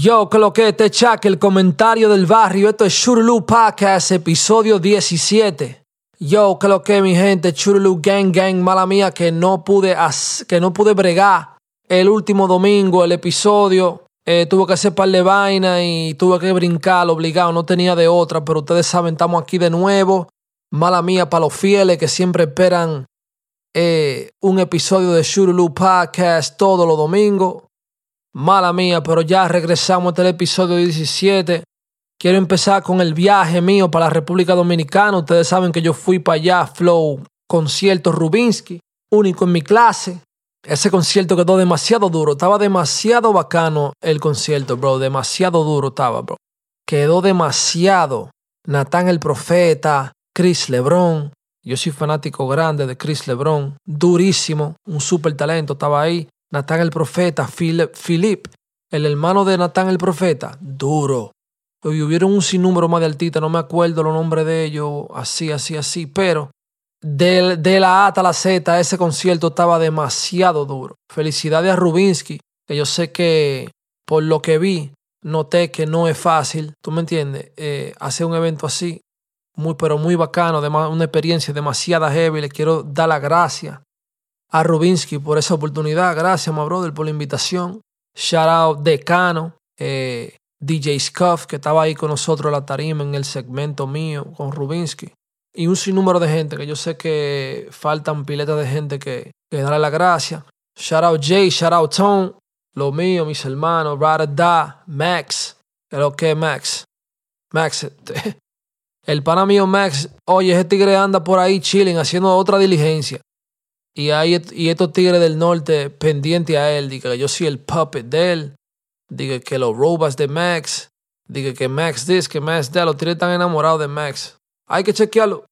Yo, que lo que te chaque, el comentario del barrio. Esto es Churulu Podcast, episodio 17. Yo, que lo que mi gente, Churulu Gang Gang, mala mía, que no pude, que no pude bregar el último domingo, el episodio. Eh, tuve que hacer par de vaina y tuve que brincar obligado, no tenía de otra, pero ustedes saben, estamos aquí de nuevo. Mala mía para los fieles que siempre esperan eh, un episodio de Shurulu Podcast todos los domingos. Mala mía, pero ya regresamos al episodio 17. Quiero empezar con el viaje mío para la República Dominicana. Ustedes saben que yo fui para allá, Flow, concierto Rubinsky, único en mi clase. Ese concierto quedó demasiado duro. Estaba demasiado bacano el concierto, bro. Demasiado duro estaba, bro. Quedó demasiado. Natán el Profeta, Chris Lebron. Yo soy fanático grande de Chris Lebron. Durísimo. Un super talento. Estaba ahí. Natán el profeta, Philip, el hermano de Natán el profeta, duro. Y hubieron un sinnúmero más de artistas, no me acuerdo los nombres de ellos, así, así, así, pero de, la A hasta la Z, ese concierto estaba demasiado duro. Felicidades a Rubinsky, que yo sé que por lo que vi, noté que no es fácil, ¿tú me entiendes? Eh, hacer un evento así, muy, pero muy bacano, una experiencia demasiado heavy, le quiero dar la gracia a Rubinsky por esa oportunidad. Gracias, my brother, por la invitación. Shout out Decano, eh, DJ Scuff, que estaba ahí con nosotros en la tarima en el segmento mío con Rubinsky. Y un sinnúmero de gente que yo sé que faltan piletas de gente que, que darle la gracia. Shout out Jay, shout out Tone, lo mío, mis hermanos, Da, Max. Creo que Max. Max, este, el pana mío Max, oye, ese tigre anda por ahí chilling, haciendo otra diligencia. Y, hay, y estos tigres del norte pendientes a él, diga que yo soy el puppet de él, diga que los robas de Max, diga que Max this, que Max that, los tigres están enamorados de Max. Hay que chequearlo,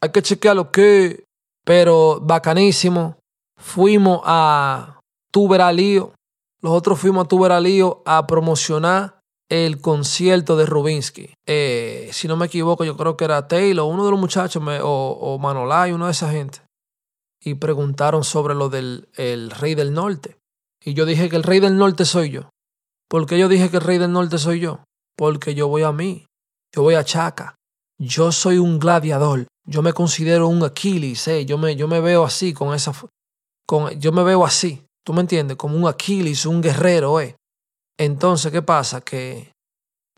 hay que chequearlo que, pero bacanísimo. Fuimos a Tuberalío, nosotros fuimos a Tuberalío a promocionar el concierto de Rubinsky. Eh, si no me equivoco, yo creo que era Taylor, uno de los muchachos, o, o Manolay, uno de esa gente y preguntaron sobre lo del el rey del norte. Y yo dije que el rey del norte soy yo. ¿Por qué yo dije que el rey del norte soy yo? Porque yo voy a mí, yo voy a Chaca. Yo soy un gladiador. Yo me considero un Aquiles, eh. yo, me, yo me veo así, con esa... Con, yo me veo así, ¿tú me entiendes? Como un Aquiles, un guerrero, eh. Entonces, ¿qué pasa? Que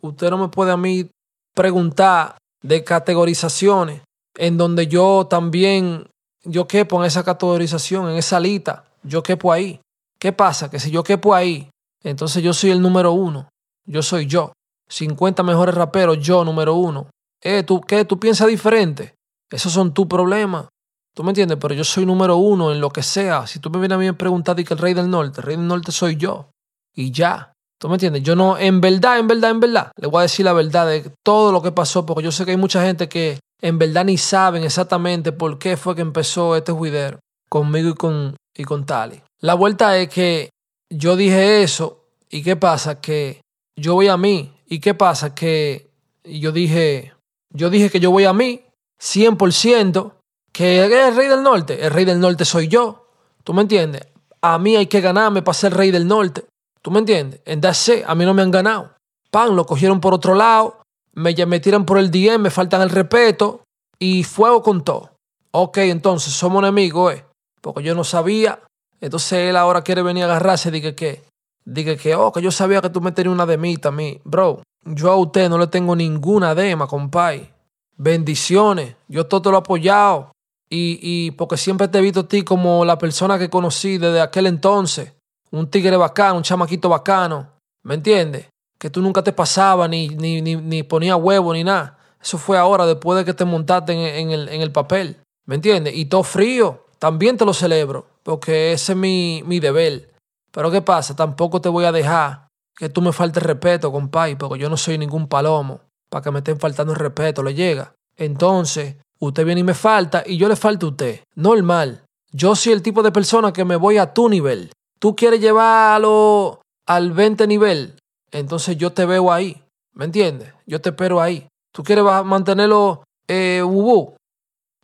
usted no me puede a mí preguntar de categorizaciones en donde yo también yo quepo en esa categorización, en esa lista, yo quepo ahí. ¿Qué pasa? Que si yo quepo ahí, entonces yo soy el número uno. Yo soy yo. 50 mejores raperos, yo número uno. Eh, ¿tú qué? ¿Tú piensas diferente? Esos son tus problemas. ¿Tú me entiendes? Pero yo soy número uno en lo que sea. Si tú me vienes a mí a preguntar que el rey del norte, el rey del norte soy yo. Y ya. ¿Tú me entiendes? Yo no, en verdad, en verdad, en verdad, le voy a decir la verdad de todo lo que pasó, porque yo sé que hay mucha gente que en verdad ni saben exactamente por qué fue que empezó este juidero conmigo y con, y con Tali. La vuelta es que yo dije eso y qué pasa que yo voy a mí y qué pasa que yo dije, yo dije que yo voy a mí 100% que el rey del norte, el rey del norte soy yo. ¿Tú me entiendes? A mí hay que ganarme para ser rey del norte. ¿Tú me entiendes? En that's A mí no me han ganado. Pan, lo cogieron por otro lado me, me tiran por el DM, me faltan el respeto y fuego con todo. Ok, entonces somos enemigos, eh. Porque yo no sabía. Entonces él ahora quiere venir a agarrarse. Diga que, diga que, oh, que yo sabía que tú me tenías una demita a mí. Bro, yo a usted no le tengo ninguna dema, compay. Bendiciones. Yo todo lo he apoyado. Y, y porque siempre te he visto a ti como la persona que conocí desde aquel entonces. Un tigre bacano, un chamaquito bacano. ¿Me entiendes? Que tú nunca te pasaba ni, ni, ni, ni ponía huevo ni nada. Eso fue ahora, después de que te montaste en, el, en el, papel. ¿Me entiendes? Y todo frío, también te lo celebro, porque ese es mi, mi deber. Pero ¿qué pasa? Tampoco te voy a dejar que tú me faltes respeto, compadre, porque yo no soy ningún palomo para que me estén faltando el respeto, le llega. Entonces, usted viene y me falta y yo le falto a usted. Normal. Yo soy el tipo de persona que me voy a tu nivel. Tú quieres llevarlo al 20 nivel, entonces yo te veo ahí, ¿me entiendes? Yo te espero ahí. ¿Tú quieres mantenerlo eh,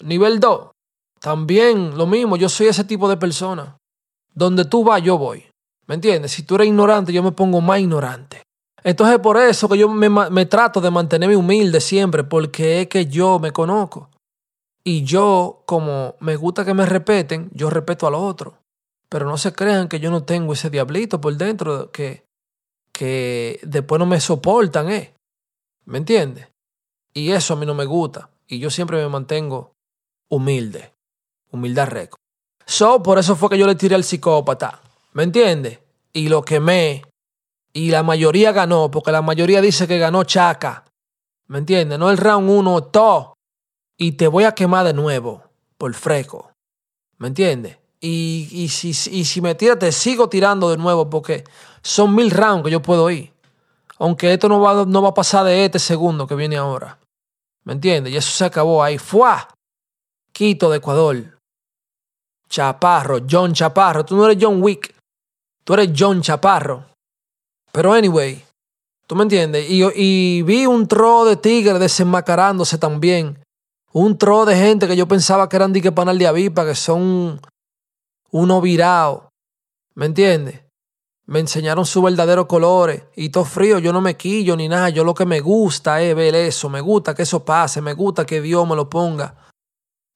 Nivel 2. También lo mismo, yo soy ese tipo de persona. Donde tú vas, yo voy. ¿Me entiendes? Si tú eres ignorante, yo me pongo más ignorante. Entonces por eso que yo me, me trato de mantenerme humilde siempre, porque es que yo me conozco. Y yo, como me gusta que me respeten, yo respeto a los otros. Pero no se crean que yo no tengo ese diablito por dentro que, que después no me soportan, ¿eh? ¿Me entiendes? Y eso a mí no me gusta. Y yo siempre me mantengo humilde. Humildad récord. So, por eso fue que yo le tiré al psicópata. ¿Me entiendes? Y lo quemé. Y la mayoría ganó, porque la mayoría dice que ganó Chaca. ¿Me entiendes? No el round uno, todo. Y te voy a quemar de nuevo, por freco. ¿Me entiendes? Y, si, me tiras, te sigo tirando de nuevo, porque son mil rounds que yo puedo ir. Aunque esto no va, no va a pasar de este segundo que viene ahora. ¿Me entiendes? Y eso se acabó ahí. ¡Fua! Quito de Ecuador. Chaparro, John Chaparro. Tú no eres John Wick. Tú eres John Chaparro. Pero anyway, ¿tú me entiendes? Y, vi un tro de tigre desenmascarándose también. Un tro de gente que yo pensaba que eran dique panal de avipa, que son uno virado. ¿Me entiendes? Me enseñaron sus verdaderos colores y todo frío, yo no me quillo ni nada, yo lo que me gusta es ver eso, me gusta que eso pase, me gusta que Dios me lo ponga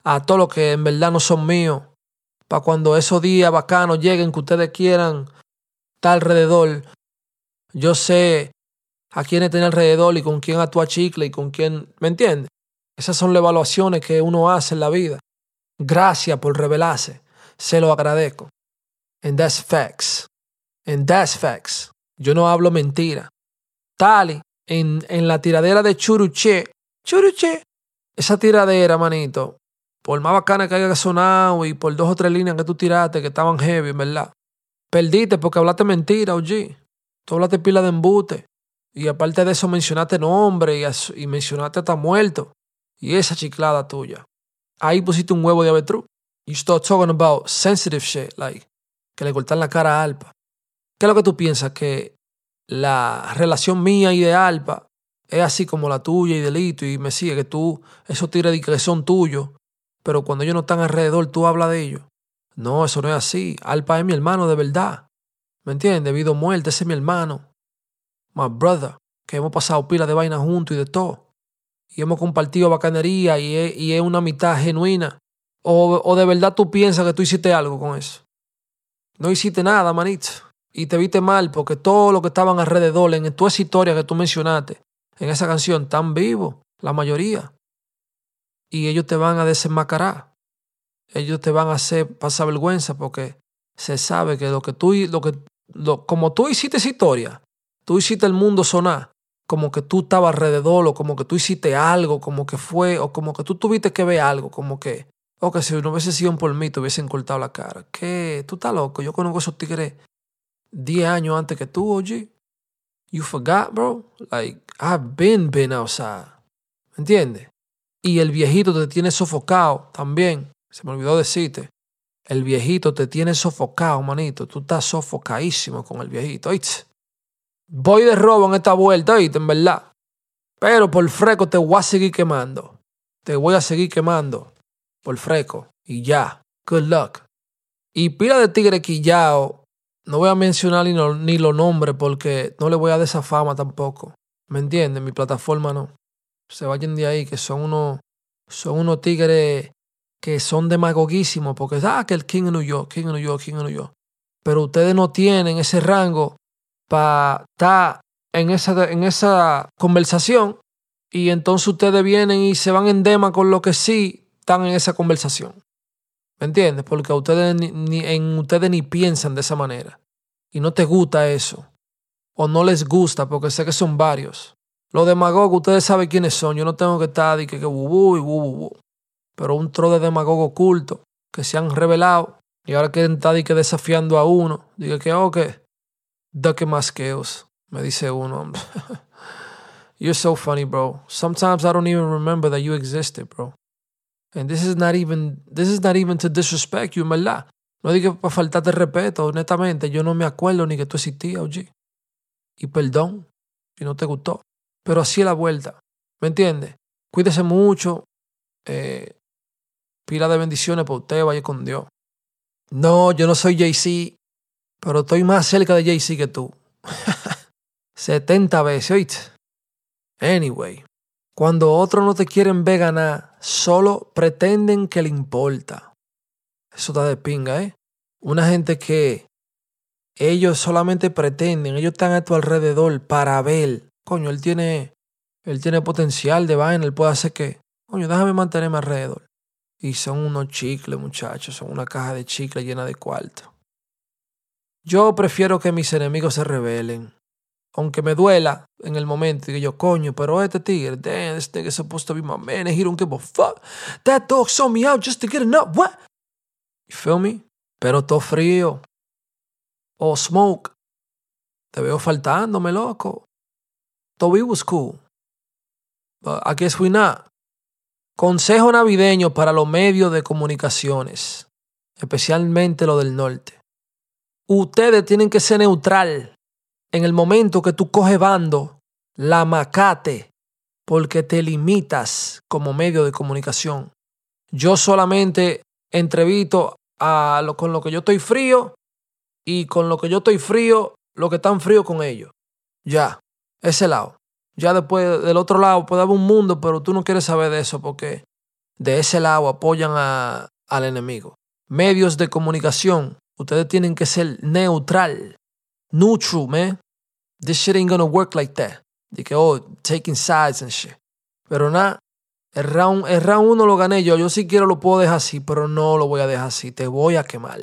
a todo lo que en verdad no son míos, para cuando esos días bacanos lleguen que ustedes quieran estar alrededor, yo sé a quién tener alrededor y con quién actúa chicle y con quién, ¿me entiendes? Esas son las evaluaciones que uno hace en la vida. Gracias por revelarse, se lo agradezco. And that's facts. And that's facts. Yo no hablo mentira. Tali, en, en la tiradera de Churuche. Churuche. Esa tiradera, manito. Por más bacana que haya sonado y por dos o tres líneas que tú tiraste que estaban heavy, ¿verdad? Perdiste porque hablaste mentira, OG. Tú hablaste pila de embute. Y aparte de eso mencionaste nombre y, y mencionaste hasta muerto. Y esa chiclada tuya. Ahí pusiste un huevo de avetruz. You start talking about sensitive shit, like que le cortan la cara a Alpa. ¿Qué es lo que tú piensas? Que la relación mía y de Alpa es así como la tuya y delito y me sigue, que tú, esos tigres que son tuyos, pero cuando ellos no están alrededor, tú hablas de ellos. No, eso no es así. Alpa es mi hermano de verdad. ¿Me entiendes? Debido a muerte, ese es mi hermano. My brother. Que hemos pasado pila de vaina juntos y de todo. Y hemos compartido bacanería y es, y es una mitad genuina. O, de verdad tú piensas que tú hiciste algo con eso. No hiciste nada, manito y te viste mal porque todo lo que estaban alrededor en toda esa historia que tú mencionaste en esa canción están vivos, la mayoría. Y ellos te van a desenmascarar. Ellos te van a hacer pasar vergüenza porque se sabe que lo que tú, lo que, como tú hiciste esa historia, tú hiciste el mundo sonar, como que tú estabas alrededor, o como que tú hiciste algo, como que fue, o como que tú tuviste que ver algo, como que, o que si no hubiese sido por mí, te hubiesen cortado la cara. ¿Qué? Tú estás loco. Yo conozco esos tigres 10 años antes que tú, OG. You forgot, bro? Like, I've been been outside. ¿Me entiendes? Y el viejito te tiene sofocado también. Se me olvidó decirte. El viejito te tiene sofocado, manito. Tú estás sofocadísimo con el viejito. Voy de robo en esta vuelta, ¿oíste? En verdad. Pero por freco te voy a seguir quemando. Te voy a seguir quemando. Por freco. Y ya. Good luck. Y pila de tigre quillao no voy a mencionar ni, ni los nombres porque no le voy a dar esa fama tampoco. ¿Me entiendes? Mi plataforma no. Se vayan de ahí, que son unos, son unos tigres que son demagoguísimos porque, ah, que el King of New York, King New York, King New York. Pero ustedes no tienen ese rango para estar en esa, en esa conversación y entonces ustedes vienen y se van en dema con lo que sí están en esa conversación. ¿Me entiendes? Porque ustedes ni, en ustedes ni piensan de esa manera. Y no te gusta eso. O no les gusta, porque sé que son varios. Los demagogos, ustedes saben quiénes son. Yo no tengo que estar de que, que bubu y bubu. Pero un tro de demagogos oculto que se han revelado y ahora quieren estar de que desafiando a uno. Diga que, da que más que os, me dice uno. You're so funny, bro. Sometimes I don't even remember that you existed, bro. And this is not even, this is not even to disrespect you, verdad. No digo para faltarte respeto, honestamente. Yo no me acuerdo ni que tú existías, OG. Y perdón si no te gustó. Pero así es la vuelta. ¿Me entiendes? Cuídese mucho. Eh, pila de bendiciones para usted, vaya con Dios. No, yo no soy Jay-Z, pero estoy más cerca de Jay-Z que tú. 70 veces, ¿oíste? Anyway, cuando otros no te quieren ver ganar, solo pretenden que le importa. Eso está de pinga, ¿eh? Una gente que ellos solamente pretenden, ellos están a tu alrededor para ver. Coño, él tiene, él tiene potencial de vaina, él puede hacer que, coño, déjame mantenerme alrededor. Y son unos chicles, muchachos, son una caja de chicles llena de cuarto. Yo prefiero que mis enemigos se rebelen. Aunque me duela en el momento que yo, coño, pero este tigre, damn, this nigga's supposed to be my man and he don't give a fuck. That dog saw me out just to get enough. What? You feel me? Pero todo frío. Oh, smoke. Te veo faltándome, loco. Toby was cool. But I guess we not. Consejo navideño para los medios de comunicaciones, especialmente los del norte. Ustedes tienen que ser neutral en el momento que tú coges bando, la macate, porque te limitas como medio de comunicación. Yo solamente entrevisto a lo, con lo que yo estoy frío y con lo que yo estoy frío, lo que están frío con ellos. Ya, ese lado. Ya después del otro lado puede haber un mundo, pero tú no quieres saber de eso porque de ese lado apoyan al enemigo. Medios de comunicación, ustedes tienen que ser neutral. Neutral, man. This shit ain't gonna work like that. De que, oh, taking sides and shit. Pero nada, el round, el round uno lo gané yo. Yo si quiero lo puedo dejar así, pero no lo voy a dejar así. Te voy a quemar.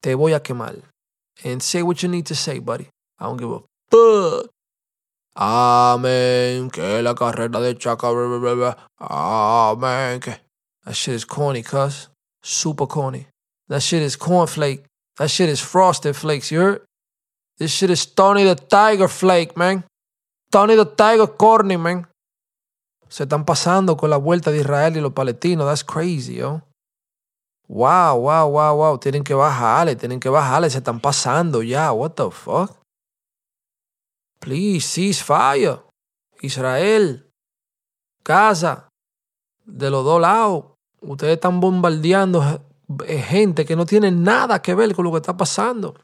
Te voy a quemar. And say what you need to say, buddy. I don't give a fuck. Amén. Que la carrera de Chaca. Amén. Que. That shit is corny, cuz. Super corny. That shit is cornflake. That shit is frosted flakes, you heard? This shit is Tony the Tiger Flake, man. Tony the Tiger Corny, man. Se están pasando con la vuelta de Israel y los palestinos. That's crazy, yo. Wow, wow, wow, wow. Tienen que bajarle, tienen que bajarle. Se están pasando ya. What the fuck? Please, cease fire. Israel. Gaza. De los dos lados. Ustedes están bombardeando gente que no tiene nada que ver con lo que está pasando.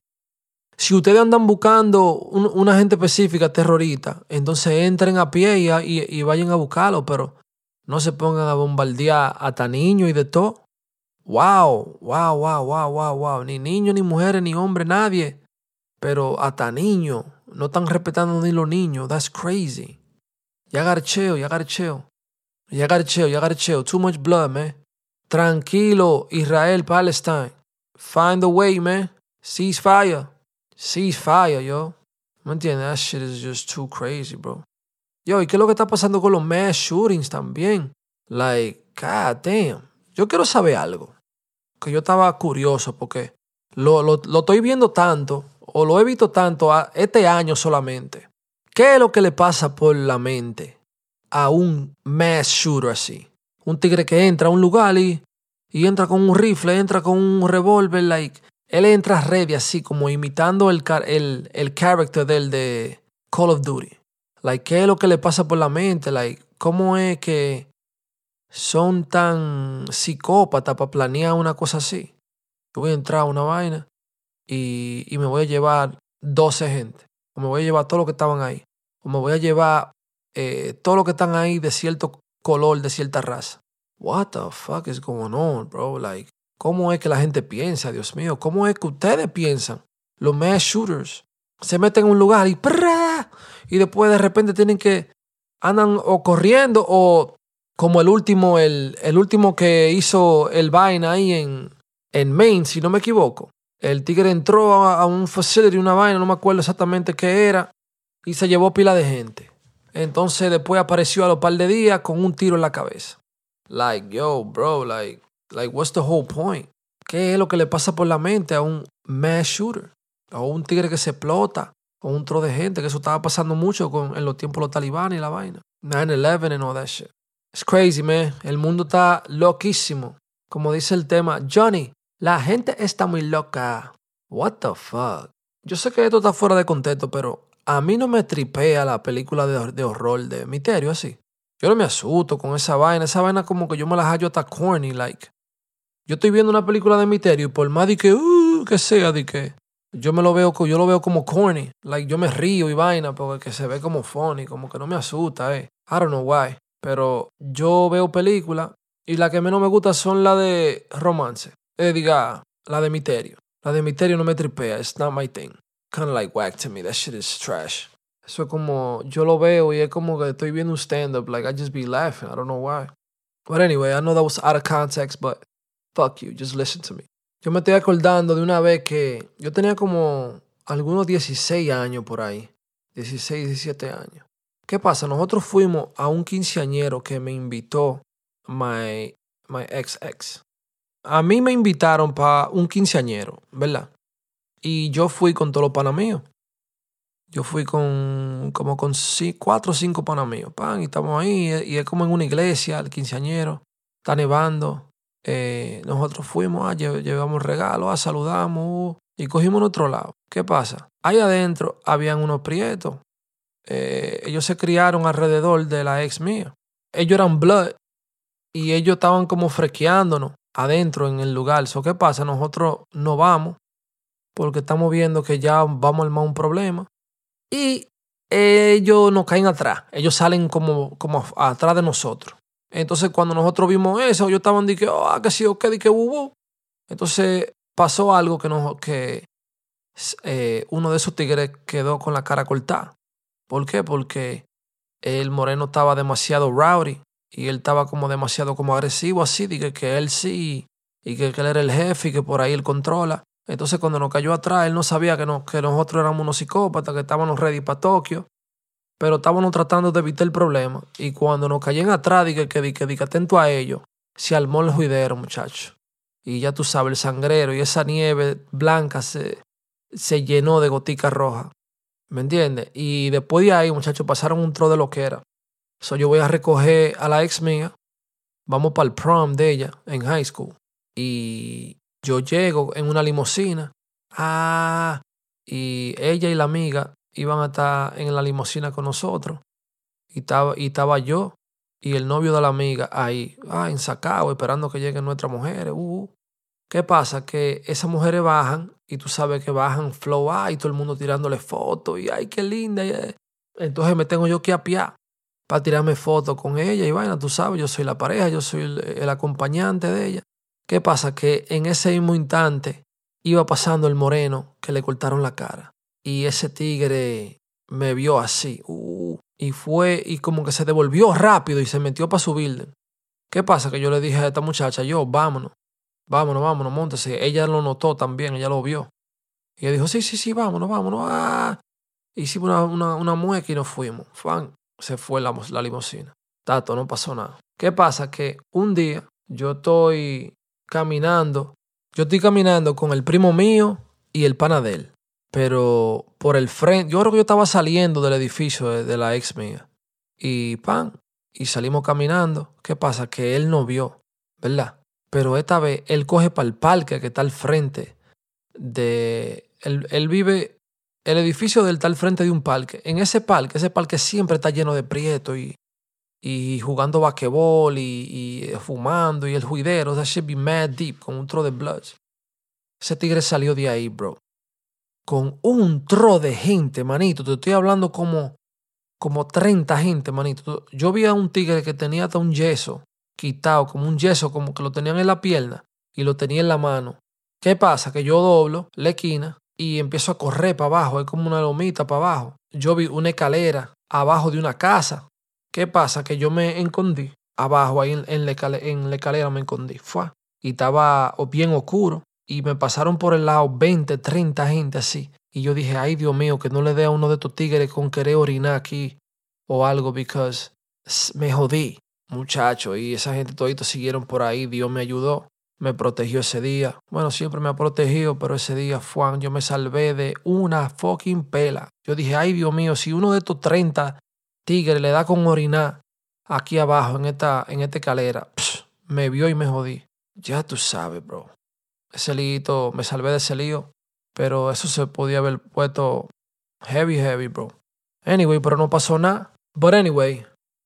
Si ustedes andan buscando un, una gente específica terrorista, entonces entren a pie y, vayan a buscarlo, pero no se pongan a bombardear hasta niños y de todo. Wow, wow, wow, wow, wow, wow. Ni niños, ni mujeres, ni hombres, nadie. Pero hasta niños. No están respetando ni los niños. That's crazy. Ya garcheo, ya garcheo. Ya garcheo, ya garcheo. Too much blood, man. Tranquilo, Israel, Palestine. Find a way, man. Cease fire. Ceasefire, yo. ¿Me entiendes? That shit is just too crazy, bro. Yo, ¿y qué es lo que está pasando con los mass shootings también? Like, god damn. Yo quiero saber algo. Que yo estaba curioso porque lo, lo, lo estoy viendo tanto, o lo he visto tanto a este año solamente. ¿Qué es lo que le pasa por la mente a un mass shooter así? Un tigre que entra a un lugar y, y entra con un rifle, entra con un revólver, like, él entra ready así, como imitando el, el, el character del de Call of Duty. Like, ¿qué es lo que le pasa por la mente? Like, ¿cómo es que son tan psicópatas para planear una cosa así? Yo voy a entrar a una vaina y, y me voy a llevar 12 gente. O me voy a llevar todo lo que estaban ahí. O me voy a llevar eh, todo lo que están ahí de cierto color, de cierta raza. What the fuck is going on, bro? Like, ¿Cómo es que la gente piensa, Dios mío? ¿Cómo es que ustedes piensan? Los mass shooters se meten en un lugar y y después de repente tienen que andan o corriendo o como el último el, el último que hizo el vaina ahí en en Maine, si no me equivoco. El tigre entró a, a un facility, una vaina, no me acuerdo exactamente qué era, y se llevó pila de gente. Entonces después apareció a los par de días con un tiro en la cabeza. Like, yo, bro, like, Like, what's the whole point? ¿Qué es lo que le pasa por la mente a un mass shooter? O un tigre que se explota. O un tro de gente, que eso estaba pasando mucho con, en los tiempos de los talibanes y la vaina. 9-11 and all that shit. It's crazy, man. El mundo está loquísimo. Como dice el tema, Johnny, la gente está muy loca. What the fuck? Yo sé que esto está fuera de contexto, pero a mí no me tripea la película de, de horror, de misterio así. Yo no me asusto con esa vaina. Esa vaina como que yo me la hallo hasta corny, like. Yo estoy viendo una película de misterio y por más de que, uh, que sea, de que yo me lo veo, yo lo veo como corny. Like, yo me río y vaina porque se ve como funny, como que no me asusta, eh. I don't know why. Pero yo veo películas y la que menos me gusta son las de romance. Eh, diga, la de misterio. La de misterio no me tripea. It's not my thing. Kind of like whack to me. That shit is trash. Eso es como, yo lo veo y es como que estoy viendo un stand-up. Like, I just be laughing. I don't know why. But anyway, I know that was out of context, but fuck you. Just listen to me. Yo me estoy acordando de una vez que yo tenía como algunos 16 años por ahí. 16, 17 años. ¿Qué pasa? Nosotros fuimos a un quinceañero que me invitó my, my ex ex. A mí me invitaron para un quinceañero, ¿verdad? Y yo fui con todos los panas míos. Yo fui con como con cuatro o cinco panas. Pan, y estamos ahí. Y es como en una iglesia, el quinceañero. Está nevando. Eh, nosotros fuimos, ah, llevamos regalos, ah, saludamos uh, y cogimos en otro lado. ¿Qué pasa? Ahí adentro habían unos prietos. Eh, ellos se criaron alrededor de la ex mía. Ellos eran blood y ellos estaban como frequeándonos adentro en el lugar. So, ¿Qué pasa? Nosotros no vamos porque estamos viendo que ya vamos a armar un problema. Y ellos nos caen atrás. Ellos salen como, como atrás de nosotros. Entonces, cuando nosotros vimos eso, yo estaban que, oh, que sí, o que, que hubo. Entonces, pasó algo que, nos, que eh, uno de esos tigres quedó con la cara cortada. ¿Por qué? Porque el moreno estaba demasiado rowdy y él estaba como demasiado como agresivo así, dije que él sí y que, él era el jefe y que por ahí él controla. Entonces cuando nos cayó atrás, él no sabía que, no, que nosotros éramos unos psicópatas, que estábamos ready para Tokio pero estábamos tratando de evitar el problema. Y cuando nos caían atrás, dije que, dije, dije, atento a ello, se armó el juidero, muchacho. Y ya tú sabes, el sangrero y esa nieve blanca se, se llenó de goticas rojas. ¿Me entiendes? Y después de ahí, muchachos, pasaron un tro de lo que era. So, yo voy a recoger a la ex mía. Vamos para el prom de ella en high school. Y yo llego en una limusina. Ah, y ella y la amiga iban a estar en la limusina con nosotros. Y estaba, y estaba yo y el novio de la amiga ahí, ah, ensacado, esperando que lleguen nuestras mujeres. Uh, uh. ¿Qué pasa? Que esas mujeres bajan y tú sabes que bajan flow ah, y todo el mundo tirándole fotos y ay, qué linda. Entonces me tengo yo que apiar para tirarme fotos con ella y vaina, tú sabes, yo soy la pareja, yo soy el, el acompañante de ella. ¿Qué pasa? Que en ese mismo instante iba pasando el moreno que le cortaron la cara. Y ese tigre me vio así. Uh, y fue y como que se devolvió rápido y se metió para su building. ¿Qué pasa? Que yo le dije a esta muchacha, yo, vámonos, vámonos, vámonos, montese. Ella lo notó también, ella lo vio. Y ella dijo, sí, sí, sí, vámonos, vámonos. Ah. Hicimos una, una, una mueca y nos fuimos. Fan, se fue la, la limusina. Tato, no pasó nada. ¿Qué pasa? Que un día yo estoy caminando, yo estoy caminando con el primo mío y el pana de él pero por el frente, yo creo que yo estaba saliendo del edificio de, la ex mía y pan, y salimos caminando. ¿Qué pasa? Que él no vio, ¿verdad? Pero esta vez él coge para el parque que está al frente de... Él, él vive, el edificio del está al frente de un parque. En ese parque, ese parque siempre está lleno de prietos y, y jugando basquetbol y, y, fumando y el juidero. That should be mad deep con un tro de blood. Ese tigre salió de ahí, bro con un tro de gente, manito. Te estoy hablando como, como 30 gente, manito. Yo vi a un tigre que tenía hasta un yeso quitado, como un yeso, como que lo tenían en la pierna y lo tenía en la mano. ¿Qué pasa? Que yo doblo la esquina y empiezo a correr para abajo. Es como una lomita para abajo. Yo vi una escalera abajo de una casa. ¿Qué pasa? Que yo me escondí abajo, ahí en, la, escalera, me escondí. Fue. Y estaba bien oscuro y me pasaron por el lado 20, 30 gente así. Y yo dije, ay Dios mío, que no le dé a uno de estos tigres con querer orinar aquí o algo, because me jodí, muchacho. Y esa gente todito siguieron por ahí, Dios me ayudó, me protegió ese día. Bueno, siempre me ha protegido, pero ese día, Juan, yo me salvé de una fucking pela. Yo dije, ay Dios mío, si uno de estos 30 tigres le da con orinar aquí abajo en esta, en esta escalera, me vio y me jodí. Ya tú sabes, bro ese lío, me salvé de ese lío, pero eso se podía haber puesto heavy, heavy, bro. Anyway, pero no pasó nada. But anyway,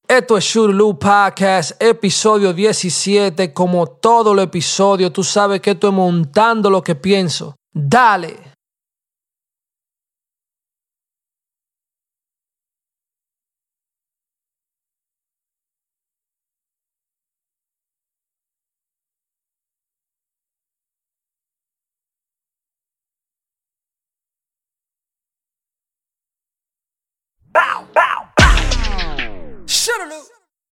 esto es Shurlu Podcast, episodio 17. Como todo el episodio, tú sabes que estoy montando lo que pienso. Dale. Shurulu.